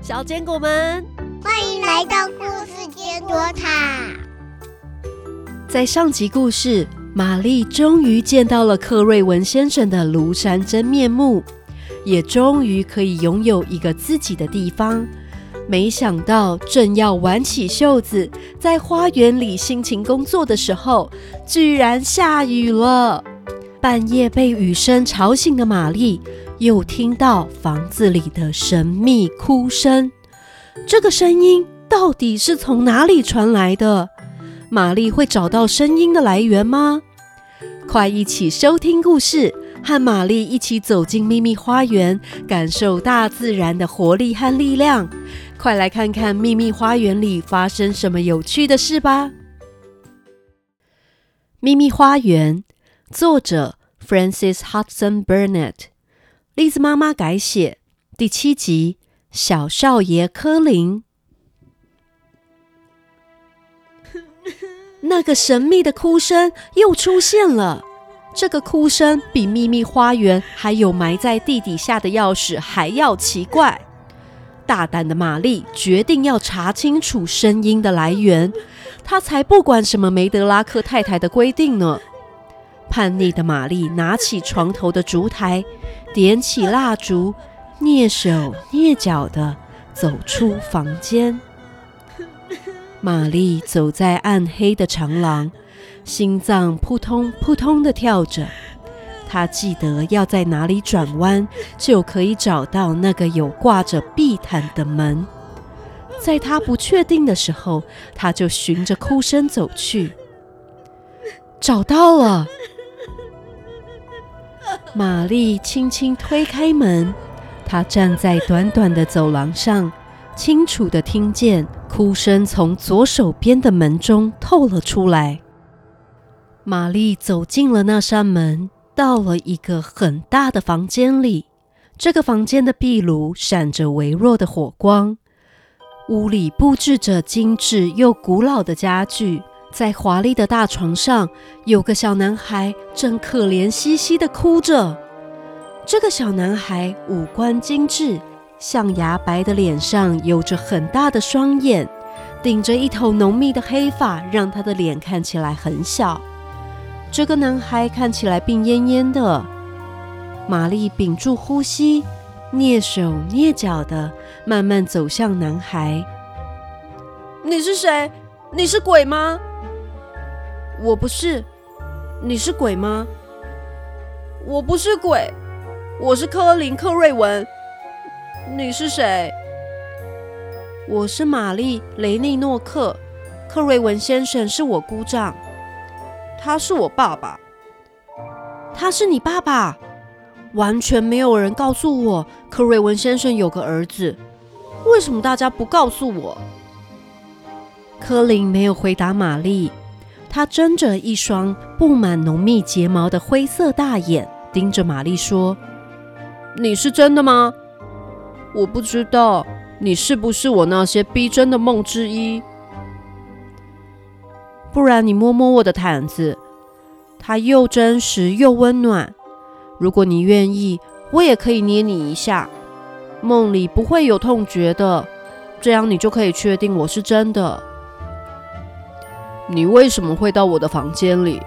小坚果们，欢迎来到故事坚果塔。在上集故事，玛丽终于见到了克瑞文先生的庐山真面目，也终于可以拥有一个自己的地方。没想到，正要挽起袖子在花园里辛勤工作的时候，居然下雨了。半夜被雨声吵醒的玛丽，又听到房子里的神秘哭声。这个声音到底是从哪里传来的？玛丽会找到声音的来源吗？快一起收听故事，和玛丽一起走进秘密花园，感受大自然的活力和力量。快来看看秘密花园里发生什么有趣的事吧！秘密花园，作者 Francis Hudson Burnett，栗子妈妈改写，第七集，小少爷柯林。那个神秘的哭声又出现了，这个哭声比秘密花园还有埋在地底下的钥匙还要奇怪。大胆的玛丽决定要查清楚声音的来源，她才不管什么梅德拉克太太的规定呢。叛逆的玛丽拿起床头的烛台，点起蜡烛，蹑手蹑脚的走出房间。玛丽走在暗黑的长廊，心脏扑通扑通的跳着。她记得要在哪里转弯，就可以找到那个有挂着地毯的门。在她不确定的时候，她就循着哭声走去。找到了！玛丽轻轻推开门，她站在短短的走廊上，清楚的听见哭声从左手边的门中透了出来。玛丽走进了那扇门。到了一个很大的房间里，这个房间的壁炉闪着微弱的火光，屋里布置着精致又古老的家具，在华丽的大床上，有个小男孩正可怜兮兮的哭着。这个小男孩五官精致，象牙白的脸上有着很大的双眼，顶着一头浓密的黑发，让他的脸看起来很小。这个男孩看起来病恹恹的。玛丽屏住呼吸，蹑手蹑脚的慢慢走向男孩。你是谁？你是鬼吗？我不是。你是鬼吗？我不是鬼，我是科林·克瑞文。你是谁？我是玛丽·雷利诺克。克瑞文先生是我姑丈。他是我爸爸，他是你爸爸。完全没有人告诉我，克瑞文先生有个儿子。为什么大家不告诉我？科林没有回答玛丽，他睁着一双布满浓密睫毛的灰色大眼，盯着玛丽说：“你是真的吗？我不知道，你是不是我那些逼真的梦之一？”不然你摸摸我的毯子，它又真实又温暖。如果你愿意，我也可以捏你一下。梦里不会有痛觉的，这样你就可以确定我是真的。你为什么会到我的房间里？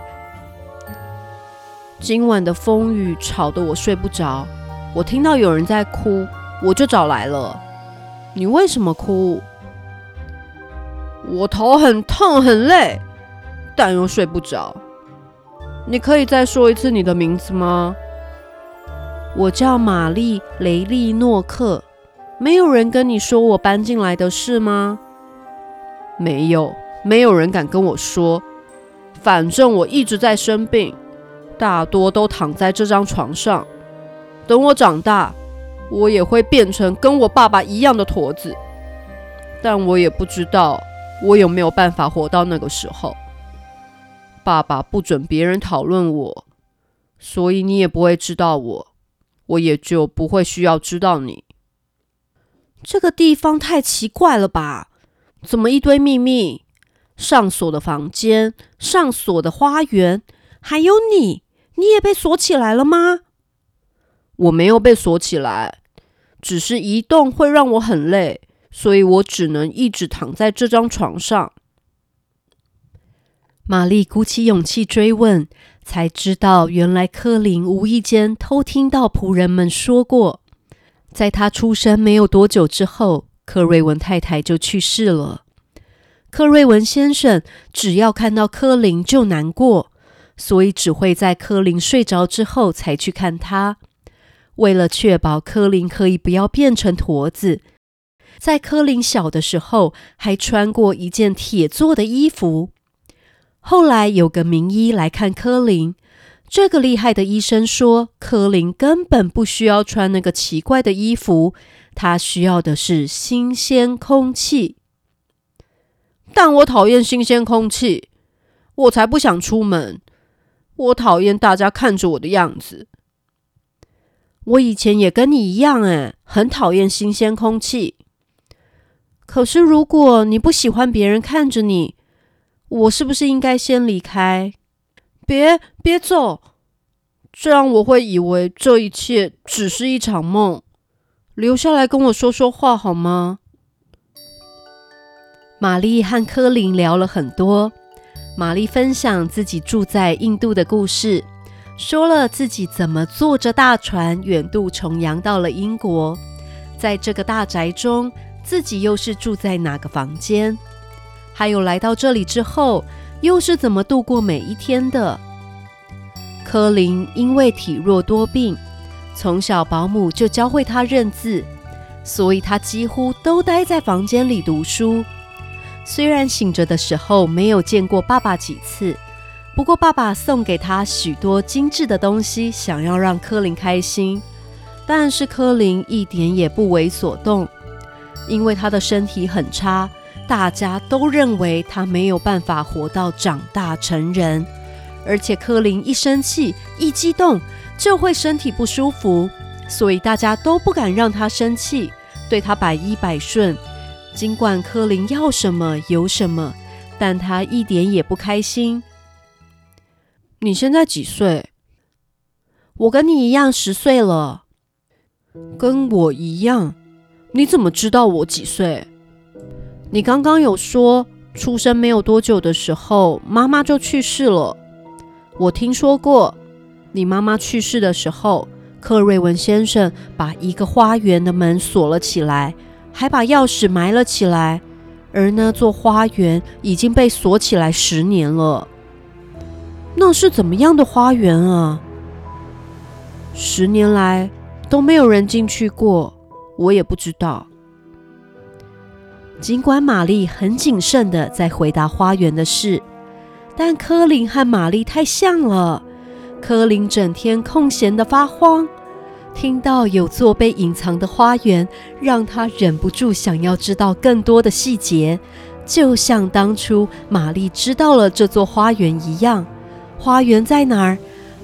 今晚的风雨吵得我睡不着，我听到有人在哭，我就找来了。你为什么哭？我头很痛，很累。但又睡不着，你可以再说一次你的名字吗？我叫玛丽·雷利诺克。没有人跟你说我搬进来的事吗？没有，没有人敢跟我说。反正我一直在生病，大多都躺在这张床上。等我长大，我也会变成跟我爸爸一样的驼子。但我也不知道我有没有办法活到那个时候。爸爸不准别人讨论我，所以你也不会知道我，我也就不会需要知道你。这个地方太奇怪了吧？怎么一堆秘密？上锁的房间，上锁的花园，还有你，你也被锁起来了吗？我没有被锁起来，只是移动会让我很累，所以我只能一直躺在这张床上。玛丽鼓起勇气追问，才知道原来柯林无意间偷听到仆人们说过，在他出生没有多久之后，克瑞文太太就去世了。克瑞文先生只要看到柯林就难过，所以只会在柯林睡着之后才去看他。为了确保柯林可以不要变成驼子，在柯林小的时候还穿过一件铁做的衣服。后来有个名医来看柯林，这个厉害的医生说，柯林根本不需要穿那个奇怪的衣服，他需要的是新鲜空气。但我讨厌新鲜空气，我才不想出门。我讨厌大家看着我的样子。我以前也跟你一样，哎，很讨厌新鲜空气。可是如果你不喜欢别人看着你，我是不是应该先离开？别别走，这样我会以为这一切只是一场梦。留下来跟我说说话好吗？玛丽和科林聊了很多。玛丽分享自己住在印度的故事，说了自己怎么坐着大船远渡重洋到了英国，在这个大宅中，自己又是住在哪个房间。还有来到这里之后，又是怎么度过每一天的？柯林因为体弱多病，从小保姆就教会他认字，所以他几乎都待在房间里读书。虽然醒着的时候没有见过爸爸几次，不过爸爸送给他许多精致的东西，想要让柯林开心。但是柯林一点也不为所动，因为他的身体很差。大家都认为他没有办法活到长大成人，而且柯林一生气、一激动就会身体不舒服，所以大家都不敢让他生气，对他百依百顺。尽管柯林要什么有什么，但他一点也不开心。你现在几岁？我跟你一样十岁了。跟我一样？你怎么知道我几岁？你刚刚有说，出生没有多久的时候，妈妈就去世了。我听说过，你妈妈去世的时候，克瑞文先生把一个花园的门锁了起来，还把钥匙埋了起来。而那座花园已经被锁起来十年了。那是怎么样的花园啊？十年来都没有人进去过，我也不知道。尽管玛丽很谨慎的在回答花园的事，但柯林和玛丽太像了。柯林整天空闲的发慌，听到有座被隐藏的花园，让他忍不住想要知道更多的细节，就像当初玛丽知道了这座花园一样。花园在哪儿？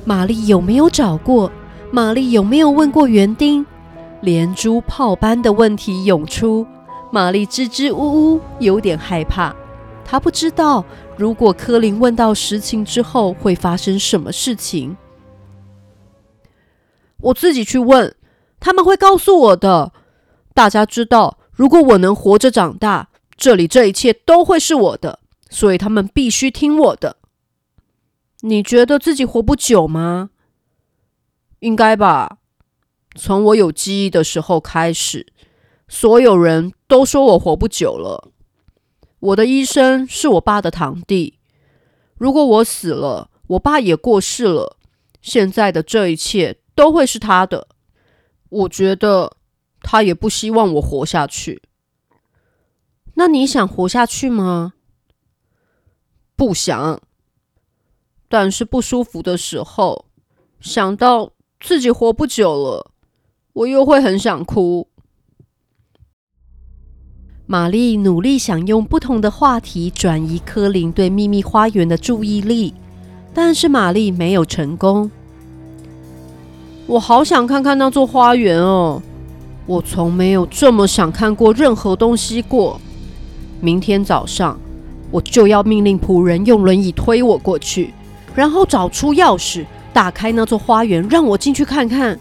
玛丽有没有找过？玛丽有没有问过园丁？连珠炮般的问题涌出。玛丽支支吾吾，有点害怕。她不知道，如果柯林问到实情之后会发生什么事情。我自己去问，他们会告诉我的。大家知道，如果我能活着长大，这里这一切都会是我的，所以他们必须听我的。你觉得自己活不久吗？应该吧。从我有记忆的时候开始。所有人都说我活不久了。我的医生是我爸的堂弟。如果我死了，我爸也过世了，现在的这一切都会是他的。我觉得他也不希望我活下去。那你想活下去吗？不想。但是不舒服的时候，想到自己活不久了，我又会很想哭。玛丽努力想用不同的话题转移柯林对秘密花园的注意力，但是玛丽没有成功。我好想看看那座花园哦！我从没有这么想看过任何东西过。明天早上，我就要命令仆人用轮椅推我过去，然后找出钥匙，打开那座花园，让我进去看看。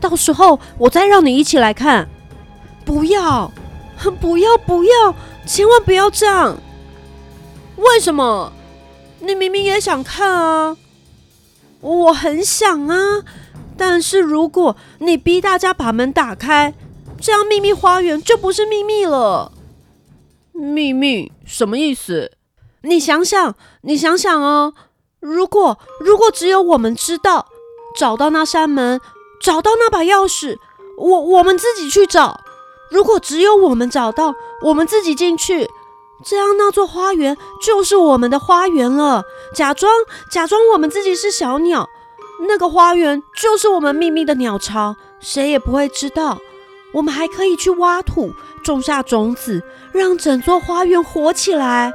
到时候我再让你一起来看。不要，不要，不要，千万不要这样！为什么？你明明也想看啊！我很想啊，但是如果你逼大家把门打开，这样秘密花园就不是秘密了。秘密什么意思？你想想，你想想哦，如果如果只有我们知道，找到那扇门，找到那把钥匙，我我们自己去找。如果只有我们找到，我们自己进去，这样那座花园就是我们的花园了。假装假装我们自己是小鸟，那个花园就是我们秘密的鸟巢，谁也不会知道。我们还可以去挖土，种下种子，让整座花园活起来。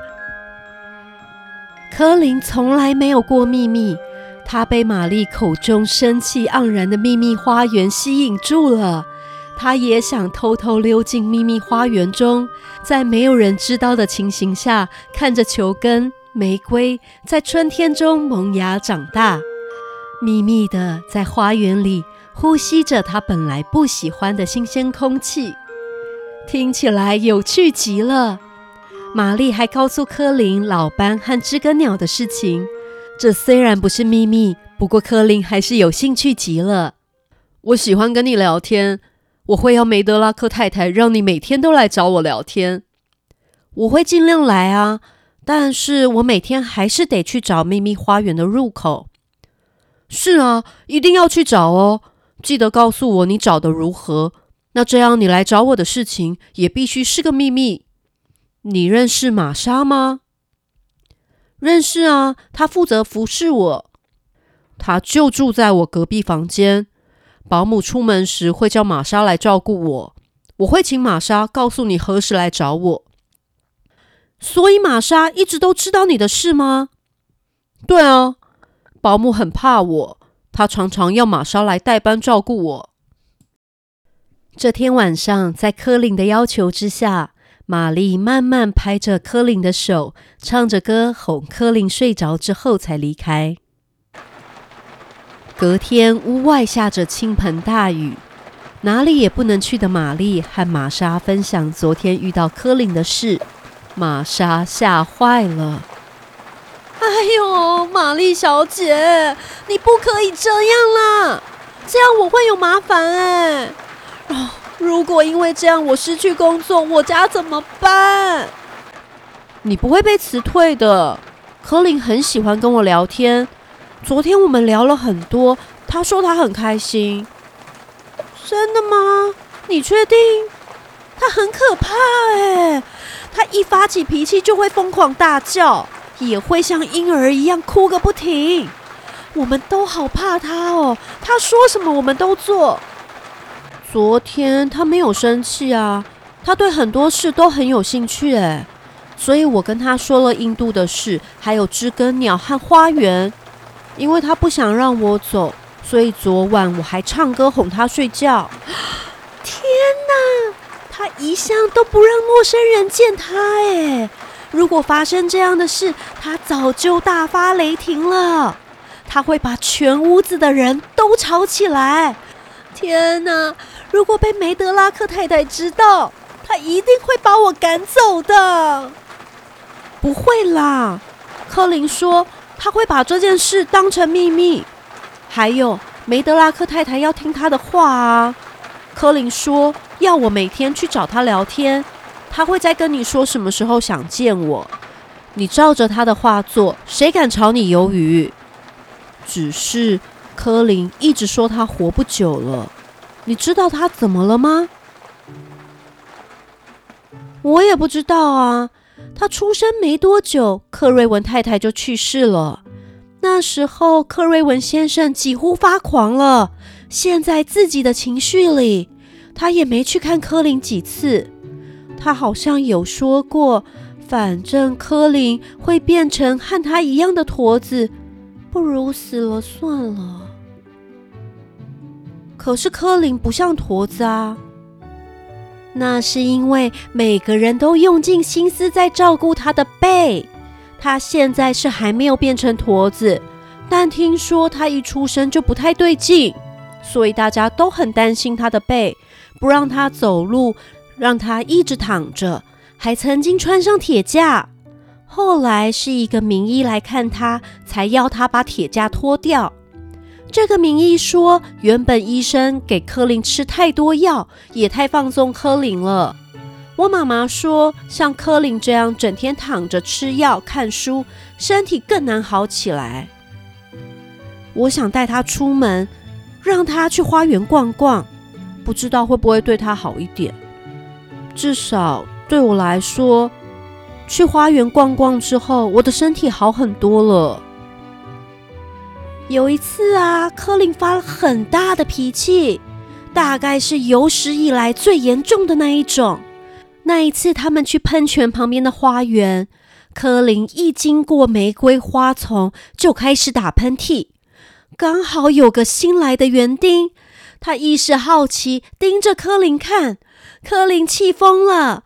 柯林从来没有过秘密，他被玛丽口中生气盎然的秘密花园吸引住了。他也想偷偷溜进秘密花园中，在没有人知道的情形下，看着球根、玫瑰在春天中萌芽长大，秘密的在花园里呼吸着他本来不喜欢的新鲜空气，听起来有趣极了。玛丽还告诉柯林老班和知更鸟的事情，这虽然不是秘密，不过柯林还是有兴趣极了。我喜欢跟你聊天。我会要梅德拉克太太让你每天都来找我聊天，我会尽量来啊，但是我每天还是得去找秘密花园的入口。是啊，一定要去找哦，记得告诉我你找的如何。那这样你来找我的事情也必须是个秘密。你认识玛莎吗？认识啊，她负责服侍我，她就住在我隔壁房间。保姆出门时会叫玛莎来照顾我，我会请玛莎告诉你何时来找我。所以玛莎一直都知道你的事吗？对啊，保姆很怕我，她常常要玛莎来代班照顾我。这天晚上，在柯林的要求之下，玛丽慢慢拍着柯林的手，唱着歌哄柯林睡着之后才离开。隔天，屋外下着倾盆大雨，哪里也不能去的玛丽和玛莎分享昨天遇到柯林的事。玛莎吓坏了：“哎呦，玛丽小姐，你不可以这样啦！这样我会有麻烦哎。哦，如果因为这样我失去工作，我家怎么办？你不会被辞退的。柯林很喜欢跟我聊天。”昨天我们聊了很多，他说他很开心。真的吗？你确定？他很可怕哎，他一发起脾气就会疯狂大叫，也会像婴儿一样哭个不停。我们都好怕他哦，他说什么我们都做。昨天他没有生气啊，他对很多事都很有兴趣哎，所以我跟他说了印度的事，还有知更鸟和花园。因为他不想让我走，所以昨晚我还唱歌哄他睡觉。天哪，他一向都不让陌生人见他哎！如果发生这样的事，他早就大发雷霆了。他会把全屋子的人都吵起来。天哪，如果被梅德拉克太太知道，他一定会把我赶走的。不会啦，柯林说。他会把这件事当成秘密，还有梅德拉克太太要听他的话啊。柯林说要我每天去找他聊天，他会再跟你说什么时候想见我。你照着他的话做，谁敢炒你鱿鱼？只是柯林一直说他活不久了，你知道他怎么了吗？我也不知道啊。他出生没多久，克瑞文太太就去世了。那时候，克瑞文先生几乎发狂了，陷在自己的情绪里。他也没去看柯林几次。他好像有说过，反正柯林会变成和他一样的驼子，不如死了算了。可是柯林不像驼子啊。那是因为每个人都用尽心思在照顾他的背。他现在是还没有变成驼子，但听说他一出生就不太对劲。所以大家都很担心他的背，不让他走路，让他一直躺着，还曾经穿上铁架。后来是一个名医来看他，才要他把铁架脱掉。这个名医说，原本医生给柯林吃太多药，也太放纵柯林了。我妈妈说，像柯林这样整天躺着吃药、看书，身体更难好起来。我想带他出门，让他去花园逛逛，不知道会不会对他好一点。至少对我来说，去花园逛逛之后，我的身体好很多了。有一次啊，柯林发了很大的脾气，大概是有史以来最严重的那一种。那一次，他们去喷泉旁边的花园，柯林一经过玫瑰花丛就开始打喷嚏。刚好有个新来的园丁，他一时好奇，盯着柯林看。柯林气疯了，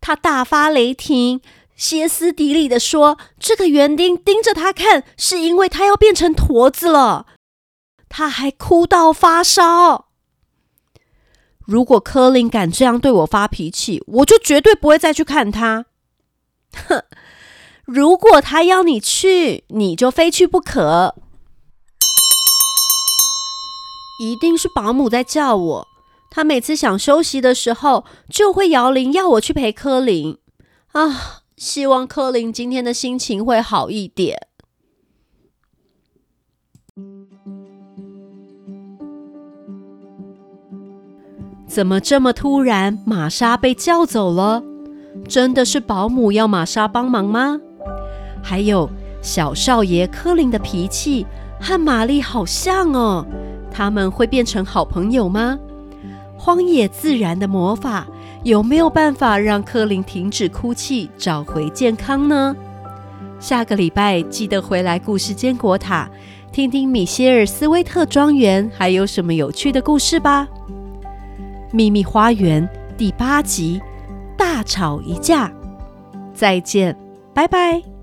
他大发雷霆，歇斯底里的说：“这个园丁盯着他看，是因为他要变成驼子了。”他还哭到发烧。如果柯林敢这样对我发脾气，我就绝对不会再去看他。哼！如果他要你去，你就非去不可。一定是保姆在叫我。他每次想休息的时候，就会摇铃要我去陪柯林。啊，希望柯林今天的心情会好一点。怎么这么突然？玛莎被叫走了，真的是保姆要玛莎帮忙吗？还有小少爷柯林的脾气和玛丽好像哦，他们会变成好朋友吗？荒野自然的魔法有没有办法让柯林停止哭泣，找回健康呢？下个礼拜记得回来故事坚果塔，听听米歇尔斯威特庄园还有什么有趣的故事吧。秘密花园第八集，大吵一架。再见，拜拜。